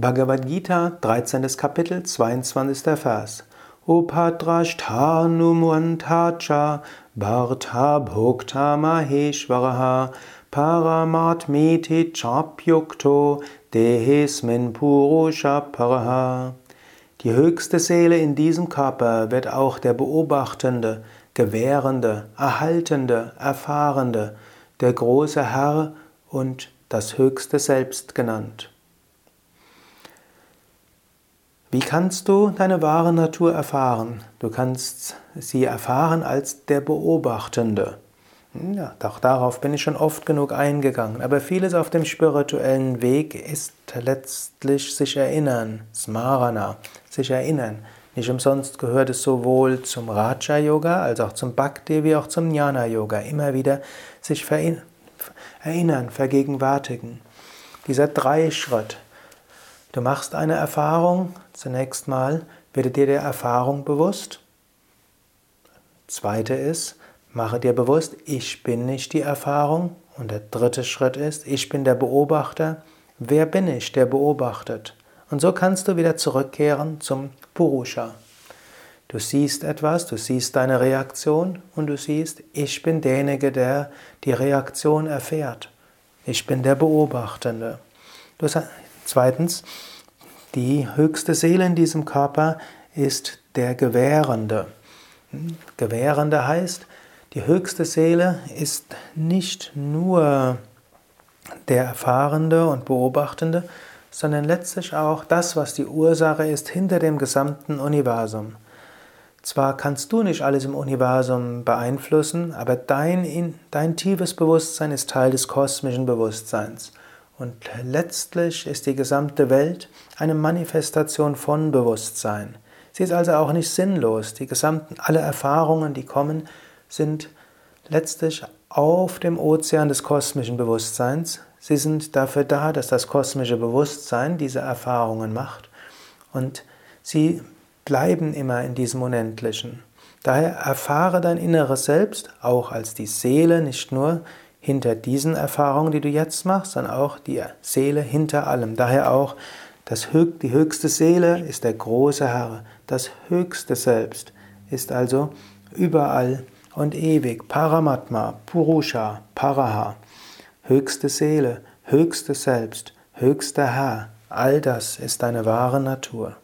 Bhagavad Gita, 13. Kapitel, 22. Vers. Upadrashtanumantacha Bharta Bhokta Maheshwaraha Paramatmeti Chapyukto Dehesmin Purusha Paraha. Die höchste Seele in diesem Körper wird auch der Beobachtende, Gewährende, Erhaltende, Erfahrende, der große Herr und das höchste Selbst genannt. Wie kannst du deine wahre Natur erfahren? Du kannst sie erfahren als der Beobachtende. Hm, ja, auch darauf bin ich schon oft genug eingegangen. Aber vieles auf dem spirituellen Weg ist letztlich sich erinnern, Smarana, sich erinnern. Nicht umsonst gehört es sowohl zum Raja Yoga als auch zum Bhakti wie auch zum Jnana Yoga. Immer wieder sich erinnern, vergegenwärtigen. Dieser Dreischritt. Du machst eine Erfahrung, zunächst mal werde dir der Erfahrung bewusst. Zweite ist, mache dir bewusst, ich bin nicht die Erfahrung. Und der dritte Schritt ist, ich bin der Beobachter. Wer bin ich, der beobachtet? Und so kannst du wieder zurückkehren zum Purusha. Du siehst etwas, du siehst deine Reaktion und du siehst, ich bin derjenige, der die Reaktion erfährt. Ich bin der Beobachtende. Du Zweitens, die höchste Seele in diesem Körper ist der Gewährende. Gewährende heißt, die höchste Seele ist nicht nur der Erfahrende und Beobachtende, sondern letztlich auch das, was die Ursache ist hinter dem gesamten Universum. Zwar kannst du nicht alles im Universum beeinflussen, aber dein, dein tiefes Bewusstsein ist Teil des kosmischen Bewusstseins. Und letztlich ist die gesamte Welt eine Manifestation von Bewusstsein. Sie ist also auch nicht sinnlos. Die gesamten, alle Erfahrungen, die kommen, sind letztlich auf dem Ozean des kosmischen Bewusstseins. Sie sind dafür da, dass das kosmische Bewusstsein diese Erfahrungen macht. Und sie bleiben immer in diesem Unendlichen. Daher erfahre dein inneres Selbst auch als die Seele, nicht nur hinter diesen Erfahrungen, die du jetzt machst, sondern auch die Seele hinter allem. Daher auch, das die höchste Seele ist der große Herr, das höchste Selbst ist also überall und ewig. Paramatma, Purusha, Paraha, höchste Seele, höchstes Selbst, höchster Herr, all das ist deine wahre Natur.